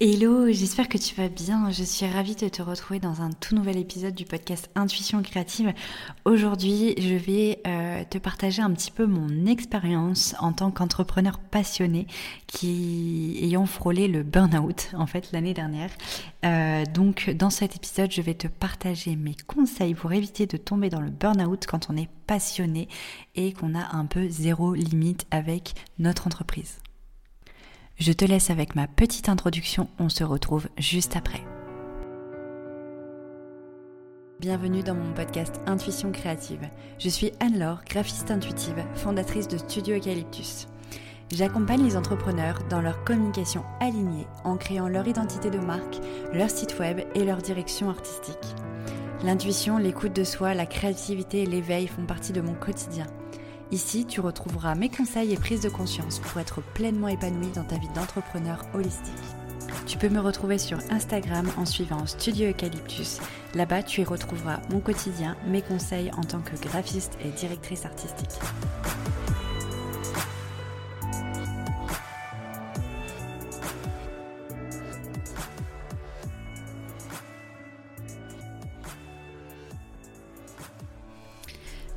Hello, j'espère que tu vas bien. Je suis ravie de te retrouver dans un tout nouvel épisode du podcast Intuition créative. Aujourd'hui, je vais euh, te partager un petit peu mon expérience en tant qu'entrepreneur passionné qui ayant frôlé le burn-out en fait l'année dernière. Euh, donc dans cet épisode, je vais te partager mes conseils pour éviter de tomber dans le burn-out quand on est passionné et qu'on a un peu zéro limite avec notre entreprise. Je te laisse avec ma petite introduction, on se retrouve juste après. Bienvenue dans mon podcast Intuition créative. Je suis Anne-Laure, graphiste intuitive, fondatrice de Studio Eucalyptus. J'accompagne les entrepreneurs dans leur communication alignée en créant leur identité de marque, leur site web et leur direction artistique. L'intuition, l'écoute de soi, la créativité et l'éveil font partie de mon quotidien. Ici, tu retrouveras mes conseils et prises de conscience pour être pleinement épanoui dans ta vie d'entrepreneur holistique. Tu peux me retrouver sur Instagram en suivant Studio Eucalyptus. Là-bas, tu y retrouveras mon quotidien, mes conseils en tant que graphiste et directrice artistique.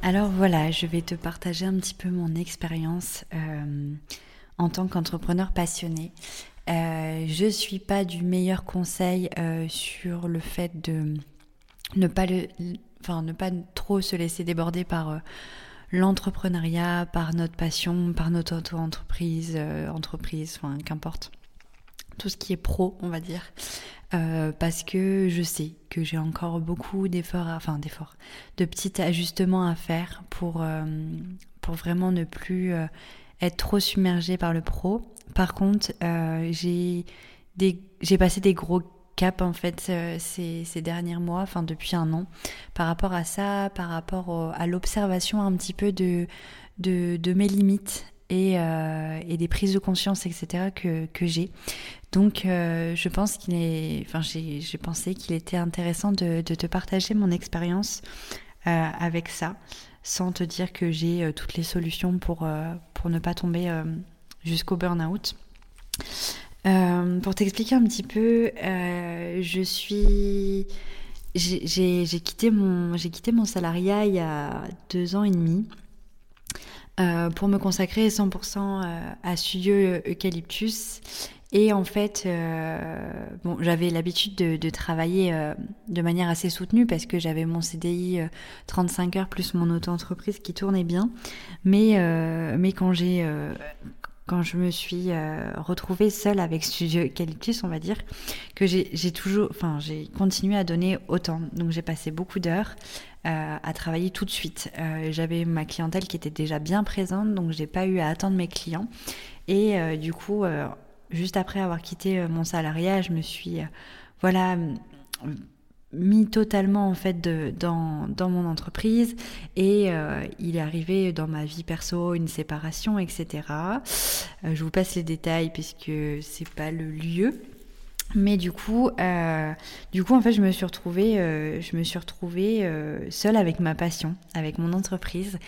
Alors voilà, je vais te partager un petit peu mon expérience euh, en tant qu'entrepreneur passionné. Euh, je ne suis pas du meilleur conseil euh, sur le fait de ne pas, le, enfin, ne pas trop se laisser déborder par l'entrepreneuriat, par notre passion, par notre auto-entreprise, entreprise, enfin qu'importe. Tout ce qui est pro, on va dire. Euh, parce que je sais que j'ai encore beaucoup d'efforts, enfin d'efforts, de petits ajustements à faire pour, euh, pour vraiment ne plus euh, être trop submergée par le pro. Par contre, j'ai j'ai passé des gros caps en fait ces, ces, derniers mois, enfin depuis un an, par rapport à ça, par rapport à l'observation un petit peu de, de, mes limites et, et, des prises de conscience, etc. que, que j'ai. Donc, euh, je pense qu'il est, enfin, j'ai pensé qu'il était intéressant de, te partager mon expérience euh, avec ça, sans te dire que j'ai euh, toutes les solutions pour, pour ne pas tomber jusqu'au burn-out. pour t'expliquer un petit peu, je suis, j'ai quitté mon, quitté mon salariat il y a deux ans et demi. pour me consacrer 100% à Studio Eucalyptus et en fait, euh, bon, j'avais l'habitude de, travailler euh, de manière assez soutenue parce que j'avais mon CDI 35 euh, heures plus mon auto-entreprise qui tournait bien. Mais, mais quand j'ai quand je me suis retrouvée seule avec Studio Eucalyptus, on va dire, que j'ai toujours, enfin, j'ai continué à donner autant. Donc j'ai passé beaucoup d'heures à travailler tout de suite. J'avais ma clientèle qui était déjà bien présente, donc j'ai pas eu à attendre mes clients. Et du coup, juste après avoir quitté euh, mon salariat, je me suis, euh, voilà, mis totalement en fait dans, dans, mon entreprise. Et euh, il est arrivé dans ma vie perso une séparation etc je vous passe les détails puisque c'est pas le lieu. Mais du coup du coup en fait je me suis retrouvée je me suis retrouvée seule avec ma passion avec mon entreprise.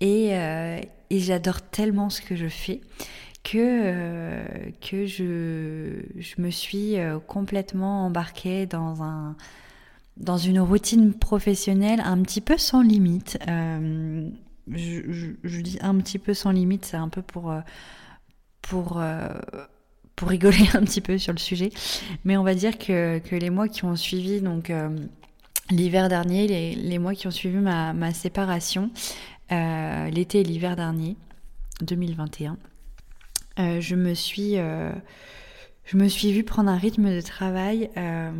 Et, et j'adore tellement ce que je fais que, euh, que je, je, me suis euh, complètement embarquée dans, un, dans une routine professionnelle un petit peu sans limite. Euh, je, je, dis un petit peu sans limite, c'est un peu pour, pour, pour rigoler un petit peu sur le sujet. Mais on va dire que, que les mois qui ont suivi, donc l'hiver dernier, les, les, mois qui ont suivi ma, ma séparation, l'été et l'hiver dernier, 2021, euh, je me suis euh, je me suis vue prendre un rythme de travail euh,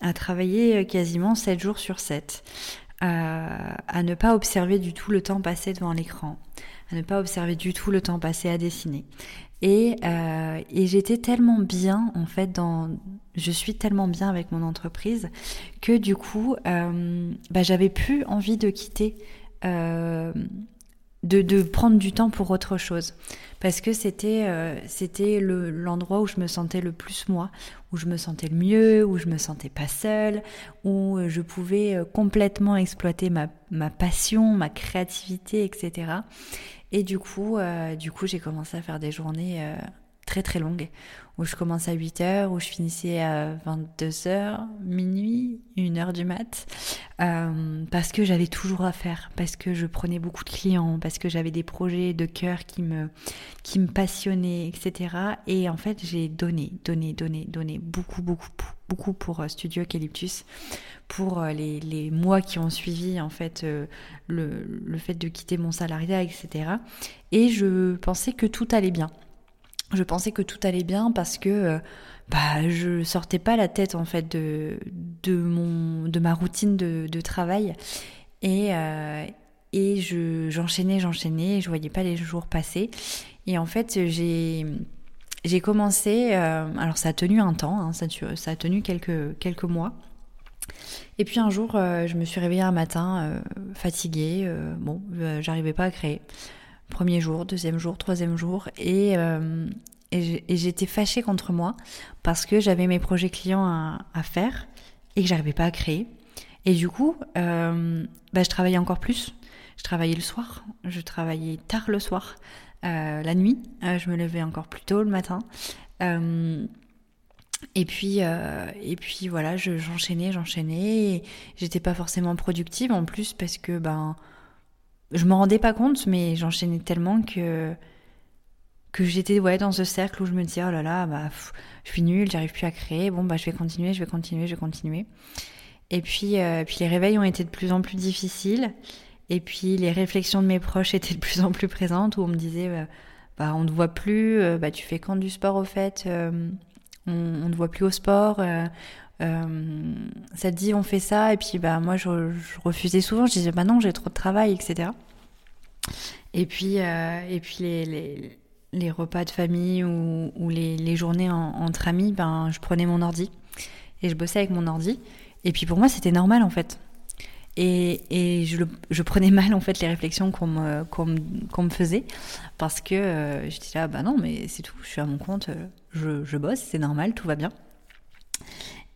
à travailler quasiment 7 jours sur 7, à ne pas observer du tout le temps passé devant l'écran, à ne pas observer du tout le temps passé à dessiner. Et, et j'étais tellement bien, en fait, dans, je suis tellement bien avec mon entreprise que du coup, bah, j'avais plus envie de quitter de, prendre du temps pour autre chose. Parce que c'était euh, c'était l'endroit où je me sentais le plus moi, où je me sentais le mieux, où je me sentais pas seule, où euh, je pouvais euh, complètement exploiter ma, ma passion, ma créativité, etc. Et du coup, du coup j'ai commencé à faire des journées très très longues où je commençais à 8 heures, où je finissais à 22 heures, minuit, 1 heure du mat, euh, parce que j'avais toujours à faire, parce que je prenais beaucoup de clients, parce que j'avais des projets de cœur qui me, qui me passionnaient, etc. Et en fait, j'ai donné, donné, donné, donné beaucoup, beaucoup, beaucoup pour euh, Studio Eucalyptus, pour euh, les, les, mois qui ont suivi en fait le, le fait de quitter mon salariat, etc. Et je pensais que tout allait bien je pensais que tout allait bien parce que euh, bah je sortais pas la tête en fait de de mon de ma routine de, travail. Et euh, et je j'enchaînais j'enchaînais je voyais pas les jours passer. Et en fait j'ai j'ai commencé euh, alors ça a tenu un temps hein, ça, ça a tenu quelques quelques mois. Et puis un jour je me suis réveillée un matin fatiguée bon j'arrivais pas à créer Premier jour, deuxième jour, troisième jour. Et, euh, et j'étais fâchée contre moi parce que j'avais mes projets clients à, faire et que j'arrivais pas à créer. Et du coup, euh, bah, je travaillais encore plus. Je travaillais le soir, je travaillais tard le soir, euh, la nuit, je me levais encore plus tôt le matin. et puis, et puis voilà, j'enchaînais, j'enchaînais. J'étais pas forcément productive en plus parce que ben je m'en rendais pas compte, mais j'enchaînais tellement que que j'étais dans ce cercle où je me disais oh là là bah je suis nulle, j'arrive plus à créer. Bon bah je vais continuer, je vais continuer, je vais continuer. Et puis euh, puis les réveils ont été de plus en plus difficiles. Et puis les réflexions de mes proches étaient de plus en plus présentes où on me disait bah, bah on ne voit plus, euh, bah tu fais quand du sport au fait, euh, on, ne voit plus au sport. Ça te dit on fait ça et puis bah moi je, refusais souvent je disais bah non j'ai trop de travail etc et puis euh, et puis les, les, les, repas de famille ou, ou les, les, journées entre amis ben je prenais mon ordi et je bossais avec mon ordi. Et puis pour moi c'était normal en fait. Et, et je, je, prenais mal en fait les réflexions qu'on me, qu'on me, faisait parce que euh, je disais ah bah non mais c'est tout je suis à mon compte je, je bosse c'est normal tout va bien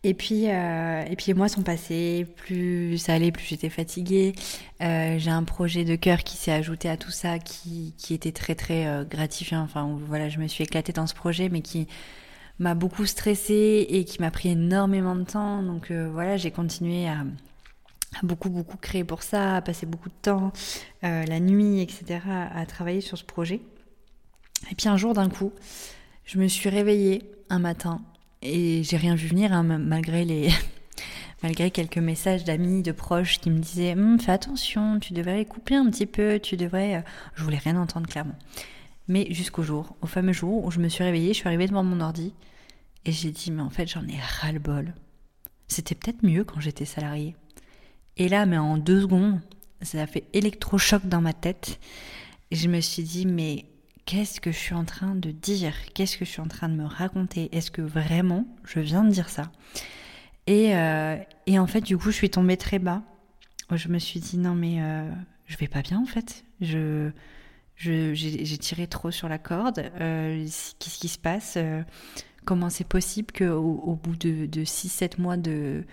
et puis, euh, et puis les mois sont passés, plus ça allait, plus j'étais fatiguée. Euh, j'ai un projet de cœur qui s'est ajouté à tout ça, qui, qui était très très euh, gratifiant. Enfin voilà, je me suis éclatée dans ce projet, mais qui m'a beaucoup stressée et qui m'a pris énormément de temps. Donc euh, voilà, j'ai continué à, à, beaucoup beaucoup créer pour ça, à passer beaucoup de temps, euh, la nuit, etc., à travailler sur ce projet. Et puis un jour d'un coup, je me suis réveillée un matin et j'ai rien vu venir, hein, malgré les. malgré quelques messages d'amis, de proches qui me disaient hum, fais attention, tu devrais couper un petit peu, tu devrais. Euh, je voulais rien entendre clairement. Mais jusqu'au jour, au fameux jour où je me suis réveillée, je suis arrivée devant mon ordi et j'ai dit mais en fait j'en ai ras le bol. C'était peut-être mieux quand j'étais salariée. Et là, mais en deux secondes, ça a fait électrochoc dans ma tête. Et je me suis dit mais qu'est-ce que je suis en train de dire? Qu'est-ce que je suis en train de me raconter? Est-ce que vraiment je viens de dire ça? Et, euh, et, en fait, du coup, je suis tombée très bas. Je me suis dit, non, mais euh, je vais pas bien en fait. Je, j'ai tiré trop sur la corde. Euh, Qu'est-ce qui se passe? Euh, Comment c'est possible qu'au au bout de, de 6-7 mois de,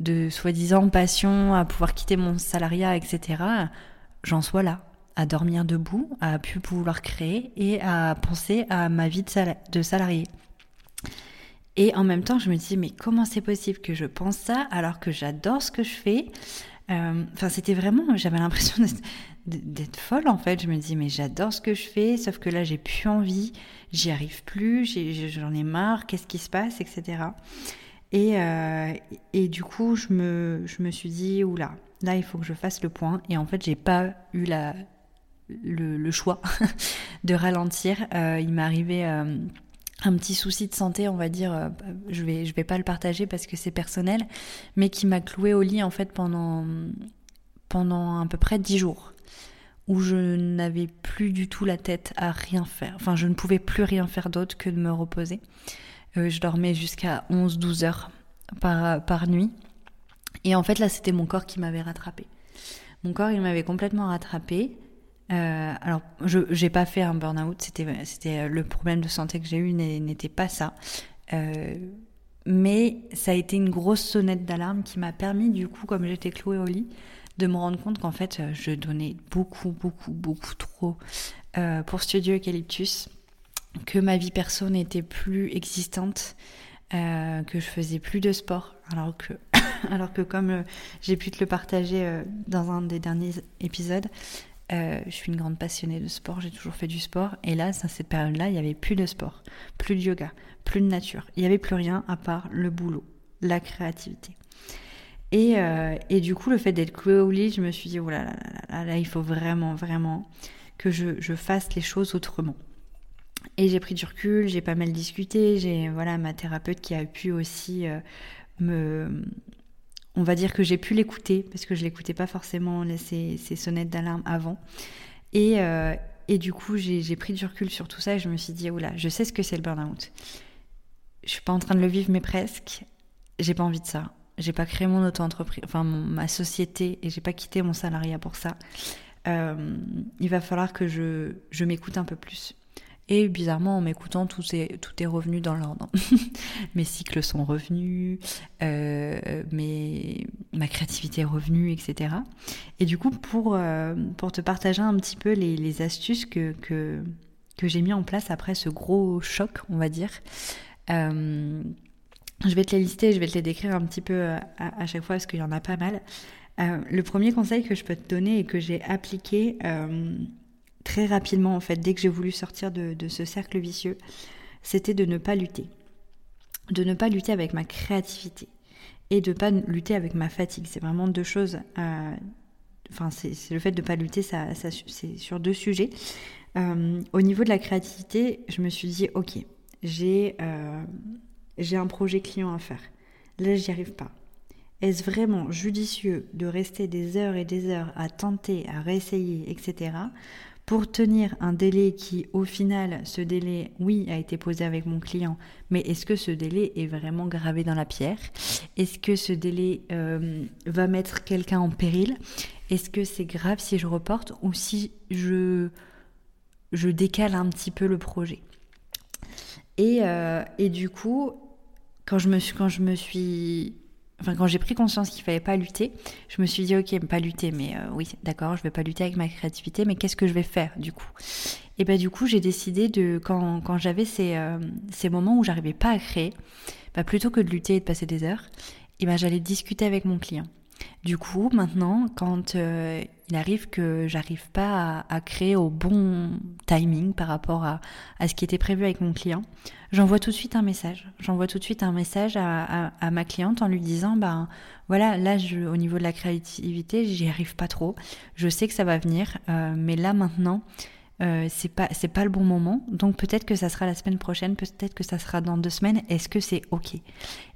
de soi-disant passion à pouvoir quitter mon salariat, etc., j'en sois là à dormir debout, à pu pouvoir créer et à penser à ma vie de, salarié. Et en même temps, je me dis, mais comment c'est possible que je pense ça alors que j'adore ce que je fais? Euh, Enfin, c'était vraiment, j'avais l'impression d'être folle en fait. Je me dis, mais j'adore ce que je fais, sauf que là, j'ai plus envie, j'y arrive plus, j'en ai, marre, qu'est-ce qui se passe, etc. Et, euh, et du coup, je me, je me suis dit, oula, là, il faut que je fasse le point. Et en fait, j'ai pas eu la, le, choix de ralentir. Euh, il m'est arrivé euh, un petit souci de santé, on va dire, euh, je vais je vais pas le partager parce que c'est personnel, mais qui m'a cloué au lit en fait pendant pendant à peu près dix jours où je n'avais plus du tout la tête à rien faire. Enfin, je ne pouvais plus rien faire d'autre que de me reposer. je dormais jusqu'à 11-12 heures par, par nuit. Et en fait, là, c'était mon corps qui m'avait rattrapé. Mon corps, il m'avait complètement rattrapé. Euh, alors, je j'ai pas fait un burn-out, c'était euh, le problème de santé que j'ai eu n'était pas ça. Euh, mais ça a été une grosse sonnette d'alarme qui m'a permis, du coup, comme j'étais clouée au lit, de me rendre compte qu'en fait, je donnais beaucoup, beaucoup, beaucoup trop pour Studio Eucalyptus. que ma vie perso n'était plus existante, que je faisais plus de sport, alors que, alors que comme j'ai pu te le partager dans un des derniers épisodes, je suis une grande passionnée de sport, j'ai toujours fait du sport, et là, à cette période-là, il n'y avait plus de sport, plus de yoga, plus de nature, il n'y avait plus rien à part le boulot, la créativité. Et, et du coup, le fait d'être cloué au je me suis dit, oh là là là il faut vraiment, vraiment que je, je fasse les choses autrement. Et j'ai pris du recul, j'ai pas mal discuté, j'ai voilà ma thérapeute qui a pu aussi euh, me on va dire que j'ai pu l'écouter parce que je l'écoutais pas forcément ces, ces sonnettes d'alarme avant. Et, euh, et du coup, j'ai pris du recul sur tout ça et je me suis dit, oula, je sais ce que c'est le burn-out. Je suis pas en train de le vivre, mais presque. J'ai pas envie de ça. J'ai pas créé mon auto-entreprise, enfin ma société et j'ai pas quitté mon salariat pour ça. Euh, il va falloir que je, je m'écoute un peu plus. Et bizarrement, en m'écoutant, tout est, revenu dans l'ordre. mes cycles sont revenus, euh, mes, ma créativité est revenue, etc. Et du coup, pour, euh, pour te partager un petit peu les, les astuces que, que, que j'ai mis en place après ce gros choc, on va dire, euh, je vais te les lister, je vais te les décrire un petit peu à, à chaque fois parce qu'il y en a pas mal. Le premier conseil que je peux te donner et que j'ai appliqué très rapidement, en fait, dès que j'ai voulu sortir de, ce cercle vicieux, c'était de ne pas lutter. De ne pas lutter avec ma créativité et de ne pas lutter avec ma fatigue. C'est vraiment deux choses. Euh, enfin, c'est le fait de ne pas lutter, c'est sur deux sujets. Euh, au niveau de la créativité, je me suis dit, ok, j'ai euh, j'ai un projet client à faire. Là, j'y arrive pas. Est-ce vraiment judicieux de rester des heures et des heures à tenter, à réessayer, etc pour tenir un délai qui, au final, ce délai, oui, a été posé avec mon client, mais est-ce que ce délai est vraiment gravé dans la pierre? Est-ce que ce délai euh, va mettre quelqu'un en péril? Est-ce que c'est grave si je reporte ou si je, je décale un petit peu le projet? Et, euh, et du coup, quand je me suis, quand je me suis quand j'ai pris conscience qu'il fallait pas lutter, je me suis dit ok, pas lutter, mais euh, oui, d'accord, je vais pas lutter avec ma créativité, mais qu'est-ce que je vais faire du coup? Et ben du coup, j'ai décidé de quand, quand j'avais ces, euh, ces moments où j'arrivais pas à créer, bah, plutôt que de lutter et de passer des heures, et ben j'allais discuter avec mon client. Du coup, maintenant, quand euh, il arrive que j'arrive pas à, créer au bon timing par rapport à, ce qui était prévu avec mon client, j'envoie tout de suite un message. J'envoie tout de suite un message à, ma cliente en lui disant, ben voilà, là, au niveau de la créativité, j'y arrive pas trop. Je sais que ça va venir, euh, mais là maintenant, euh, c'est pas c'est pas le bon moment. Donc peut-être que ça sera la semaine prochaine, peut-être que ça sera dans deux semaines. Est-ce que c'est ok?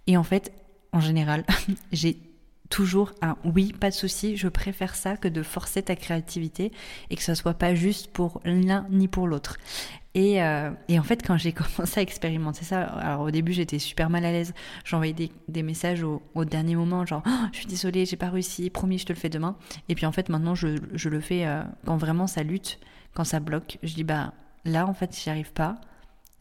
Et en fait, en général, j'ai toujours un oui, pas de souci, je préfère ça que de forcer ta créativité et que ce soit pas juste pour l'un ni pour l'autre. Et, euh, et, en fait, quand j'ai commencé à expérimenter ça, alors au début j'étais super mal à l'aise, j'envoyais des, des, messages au, dernier moment, genre oh, je suis désolée, j'ai pas réussi, promis, je te le fais demain. Et puis en fait, maintenant je, je le fais euh, quand vraiment ça lutte, quand ça bloque. Je dis bah là en fait, j'y arrive pas,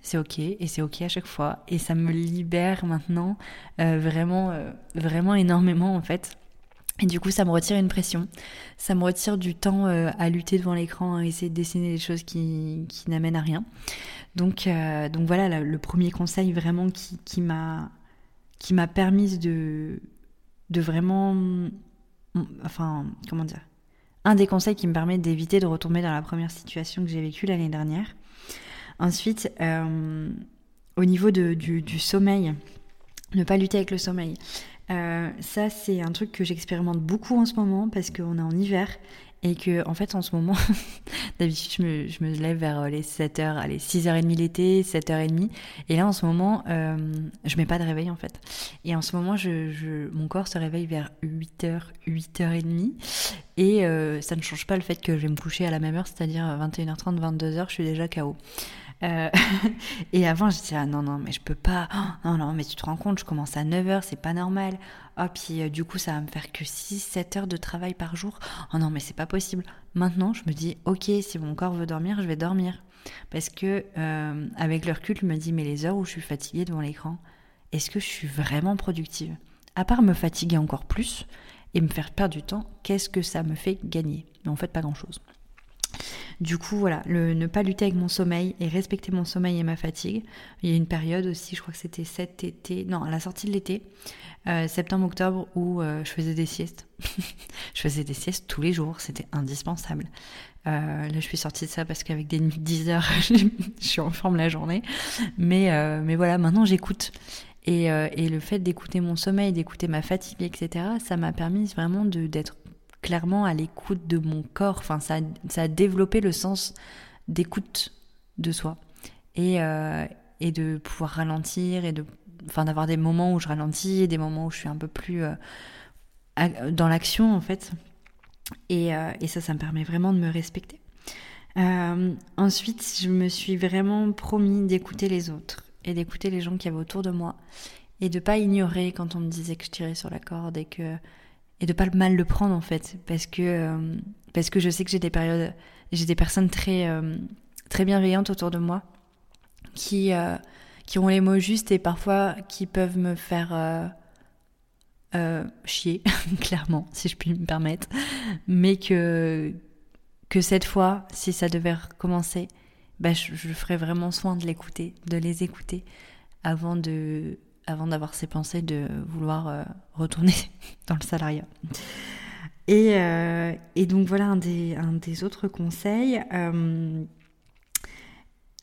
c'est ok et c'est ok à chaque fois. Et ça me libère maintenant euh, vraiment euh, vraiment énormément en fait. Et du coup ça me retire une pression. Ça me retire du temps euh, à lutter devant l'écran à essayer de dessiner des choses qui, qui n'amènent à rien. Donc donc voilà le premier conseil vraiment qui, qui m'a qui m'a permis de de vraiment enfin comment dire un des conseils qui me permet d'éviter de retomber dans la première situation que j'ai vécue l'année dernière Ensuite, euh, au niveau de, du, du, sommeil, ne pas lutter avec le sommeil. Euh, ça, c'est un truc que j'expérimente beaucoup en ce moment parce qu'on est en hiver et que, en fait, en ce moment, d'habitude, je me, je me, lève vers euh, les 7h, allez, 6h30 l'été, 7h30. Et là, en ce moment, euh, je mets pas de réveil, en fait. Et en ce moment, je, je mon corps se réveille vers 8h, 8h30. Et euh, ça ne change pas le fait que je vais me coucher à la même heure, c'est-à-dire 21h30, 22h, je suis déjà KO. Euh, et avant, je disais, ah non, non, mais je peux pas. Oh, non, non, mais tu te rends compte, je commence à 9h, c'est pas normal. Oh, puis euh, du coup, ça va me faire que 6, 7 heures de travail par jour. Oh non, mais c'est pas possible. Maintenant, je me dis, ok, si mon corps veut dormir, je vais dormir. Parce que, euh, avec le recul, je me dis, mais les heures où je suis fatiguée devant l'écran, est-ce que je suis vraiment productive? À part me fatiguer encore plus et me faire perdre du temps, qu'est-ce que ça me fait gagner? Mais en fait, pas grand-chose. Du coup, voilà, le, ne pas lutter avec mon sommeil et respecter mon sommeil et ma fatigue. Il y a une période aussi, je crois que c'était cet été, non, à la sortie de l'été, euh, septembre-octobre, où euh, je faisais des siestes. je faisais des siestes tous les jours, c'était indispensable. Euh, là, je suis sortie de ça parce qu'avec des nuits de 10 heures, je suis en forme la journée. Mais, mais voilà, maintenant j'écoute. Et, et, le fait d'écouter mon sommeil, d'écouter ma fatigue, etc., ça m'a permis vraiment d'être clairement à l'écoute de mon corps. Enfin, ça, ça a développé le sens d'écoute de soi. Et, euh, et de pouvoir ralentir et de enfin d'avoir des moments où je ralentis et des moments où je suis un peu plus euh, dans l'action en fait et, euh, et, ça ça me permet vraiment de me respecter ensuite je me suis vraiment promis d'écouter les autres et d'écouter les gens qui avaient autour de moi et de pas ignorer quand on me disait que je tirais sur la corde et que et de pas mal le prendre en fait parce que euh, parce que je sais que j'ai des périodes j'ai des personnes très euh, très bienveillantes autour de moi qui euh, qui ont les mots justes et parfois qui peuvent me faire chier clairement si je puis me permettre. Mais que que cette fois si ça devait recommencer bah, je, je ferais vraiment soin de l'écouter de les écouter avant de avant d'avoir ces pensées de vouloir euh, retourner dans le salariat. Et, euh, et, donc voilà un des, autres conseils. Euh,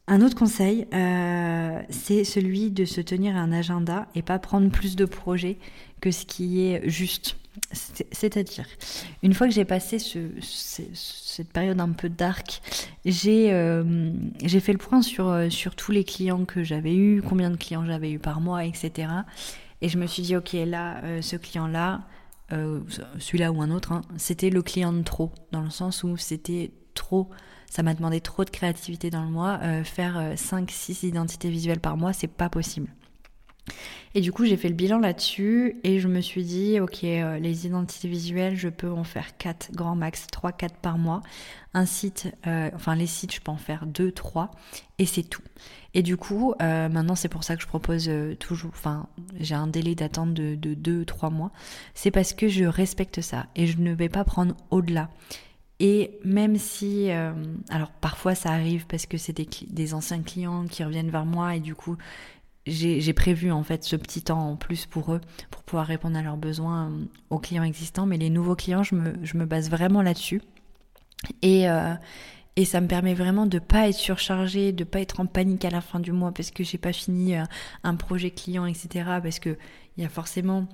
un autre conseil, c'est celui de se tenir un agenda et pas prendre plus de projets que ce qui est juste. C'est-à-dire, une fois que j'ai passé ce, cette période un peu dark, j'ai euh, fait le point sur, euh, sur tous les clients que j'avais eu, combien de clients j'avais eu par mois, etc. Et je me suis dit, ok, là, euh, ce client-là, celui-là ou un autre, hein, c'était le client de trop, dans le sens où c'était trop, ça m'a demandé trop de créativité dans le mois. faire 5-6 identités visuelles par mois, c'est pas possible. Et du coup, j'ai fait le bilan là-dessus et je me suis dit, ok, euh, les identités visuelles, je peux en faire 4, grand max, 3, 4 par mois. Un site, euh, enfin les sites, je peux en faire 2, 3 et c'est tout. Et du coup, euh, maintenant, c'est pour ça que je propose toujours, enfin, j'ai un délai d'attente de, de 2, 3 mois. C'est parce que je respecte ça et je ne vais pas prendre au-delà. Et même si, alors parfois ça arrive parce que c'est des, anciens clients qui reviennent vers moi et du coup j'ai prévu en fait ce petit temps en plus pour eux, pour pouvoir répondre à leurs besoins euh, aux clients existants. Mais les nouveaux clients, je me, je base vraiment là-dessus. Et, euh, et ça me permet vraiment de pas être surchargée, de pas être en panique à la fin du mois parce que j'ai pas fini euh, un projet client, etc. Parce que il y a forcément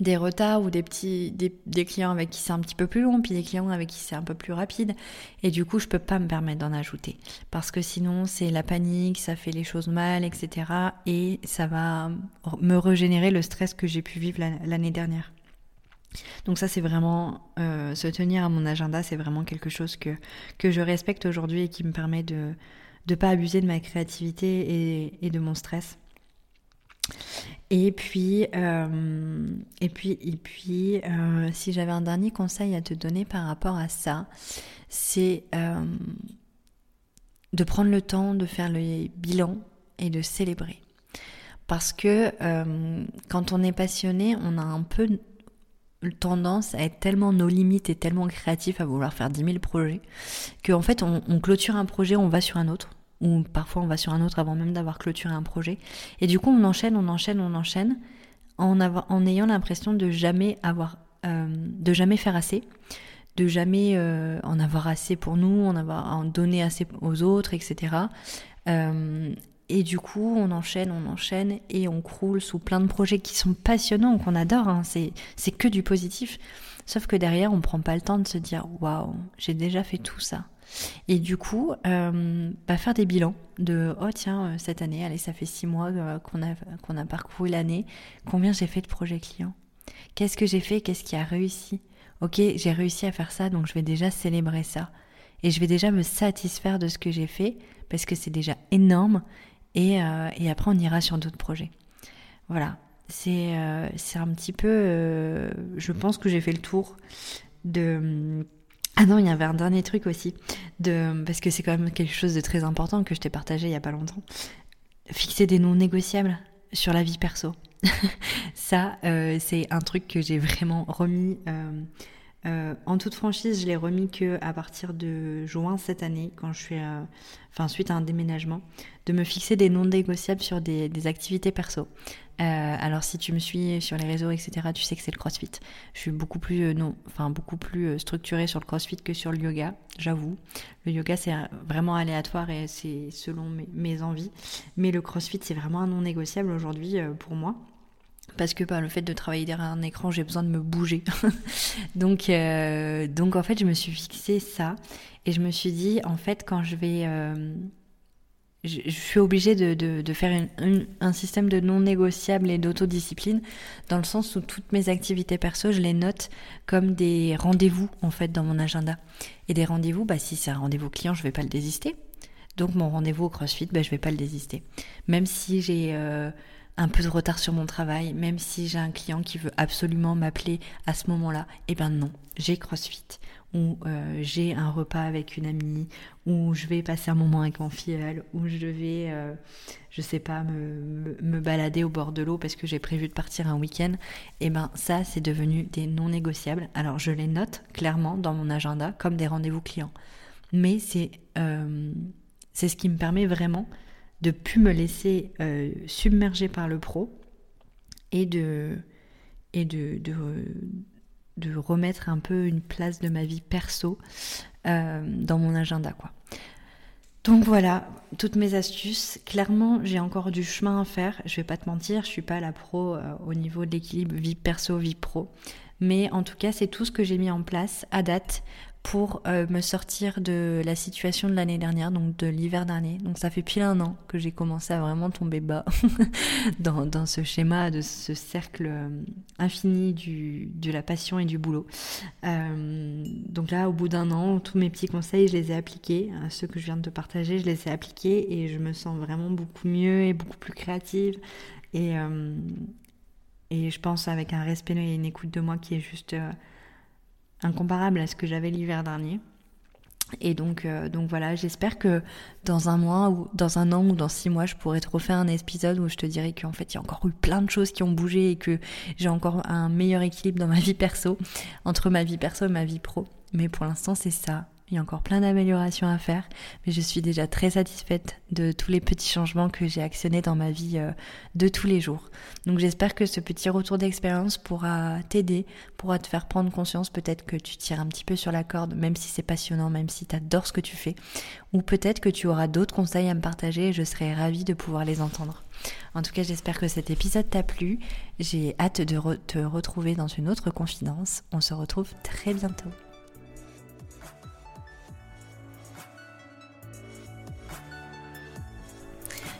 des retards ou des petits des, clients avec qui c'est un petit peu plus long puis des clients avec qui c'est un peu plus rapide. Et du coup je peux pas me permettre d'en ajouter. Parce que sinon c'est la panique ça fait les choses mal etc et ça va me régénérer le stress que j'ai pu vivre l'année dernière. Donc ça c'est vraiment euh, se tenir à mon agenda c'est vraiment quelque chose que que je respecte aujourd'hui et qui me permet de de pas abuser de ma créativité et, et de mon stress et puis, euh, et puis, et puis euh, si j'avais un dernier conseil à te donner par rapport à ça, c'est euh, de prendre le temps de faire le bilan et de célébrer. Parce que quand on est passionné, on a un peu tendance à être tellement nos limites et tellement créatif à vouloir faire 10 000 projets qu'en fait on clôture un projet, on va sur un autre ou parfois on va sur un autre avant même d'avoir clôturé un projet. Et du coup, on enchaîne, on enchaîne, on enchaîne, en, ayant l'impression de jamais avoir, euh, de jamais faire assez, de jamais euh, en avoir assez pour nous, en avoir en donner assez aux autres, etc. Euh, et du coup, on enchaîne, on enchaîne et on croule sous plein de projets qui sont passionnants, qu'on adore. Hein. C'est que du positif. Sauf que derrière, on prend pas le temps de se dire waouh, j'ai déjà fait tout ça. Et du coup, euh, bah, faire des bilans de oh tiens euh, cette année, allez ça fait six mois euh, qu'on a qu'on a parcouru l'année, combien j'ai fait de projets clients, qu'est-ce que j'ai fait, qu'est-ce qui a réussi? Ok, j'ai réussi à faire ça, donc je vais déjà célébrer ça et je vais déjà me satisfaire de ce que j'ai fait parce que c'est déjà énorme et, et après on ira sur d'autres projets. Voilà, c'est c'est un petit peu, je pense que j'ai fait le tour de ah non, il y avait un dernier truc aussi, de, parce que c'est quand même quelque chose de très important que je t'ai partagé il y a pas longtemps. Fixer des non négociables sur la vie perso. Ça, euh, c'est un truc que j'ai vraiment remis euh, Euh, en toute franchise, je l'ai remis que à partir de juin cette année, quand je suis, euh, enfin suite à un déménagement, de me fixer des non négociables sur des, activités perso. Euh, alors si tu me suis sur les réseaux, etc., tu sais que c'est le CrossFit. Je suis beaucoup plus non, enfin beaucoup plus structurée sur le CrossFit que sur le yoga, j'avoue. Le yoga c'est vraiment aléatoire et c'est selon mes, envies, mais le CrossFit c'est vraiment un non négociable aujourd'hui pour moi parce que par bah, le fait de travailler derrière un écran, j'ai besoin de me bouger. donc, euh, donc en fait, je me suis fixé ça et je me suis dit, en fait, quand je vais... Je, suis obligée de, faire un système de non négociable et d'autodiscipline, dans le sens où toutes mes activités perso, je les note comme des rendez-vous, en fait, dans mon agenda. Et des rendez-vous, bah, si c'est un rendez-vous client, je vais pas le désister. Donc mon rendez-vous au CrossFit, bah, je vais pas le désister. Même si j'ai... Euh, un peu de retard sur mon travail, même si j'ai un client qui veut absolument m'appeler à ce moment-là, eh ben non, j'ai CrossFit, ou euh, j'ai un repas avec une amie, ou je vais passer un moment avec mon filleul, ou je vais, euh, je sais pas, me, balader au bord de l'eau parce que j'ai prévu de partir un week-end, eh ben ça c'est devenu des non négociables. Alors je les note clairement dans mon agenda comme des rendez-vous clients, mais c'est euh, c'est ce qui me permet vraiment de plus me laisser submerger par le pro et de et de, remettre un peu une place de ma vie perso euh, dans mon agenda quoi. Donc voilà, toutes mes astuces. Clairement, j'ai encore du chemin à faire. Je vais pas te mentir, je suis pas la pro euh, au niveau de l'équilibre vie perso vie pro. Mais en tout cas, c'est tout ce que j'ai mis en place à date pour euh, me sortir de la situation de l'année dernière, donc de l'hiver dernier. Donc ça fait pile un an que j'ai commencé à vraiment tomber bas dans, ce schéma de ce cercle euh, infini du, de la passion et du boulot. Euh, donc là, au bout d'un an, tous mes petits conseils, je les ai appliqués. Ceux que je viens de te partager, je les ai appliqués et je me sens vraiment beaucoup mieux et beaucoup plus créative. Et, et je pense avec un respect et une écoute de moi qui est juste incomparable à ce que j'avais l'hiver dernier. Et donc, euh, donc voilà, j'espère que dans un mois ou dans un an ou dans six mois, je pourrai te refaire un épisode où je te dirai qu'en fait, il y a encore eu plein de choses qui ont bougé et que j'ai encore un meilleur équilibre dans ma vie perso, entre ma vie perso et ma vie pro. Mais pour l'instant, c'est ça. Il y a encore plein d'améliorations à faire, mais je suis déjà très satisfaite de tous les petits changements que j'ai actionnés dans ma vie euh, de tous les jours. Donc j'espère que ce petit retour d'expérience pourra t'aider, pourra te faire prendre conscience peut-être que tu tires un petit peu sur la corde, même si c'est passionnant, même si tu adores ce que tu fais, ou peut-être que tu auras d'autres conseils à me partager et je serai ravie de pouvoir les entendre. En tout cas, j'espère que cet épisode t'a plu. J'ai hâte de te retrouver dans une autre confidence. On se retrouve très bientôt.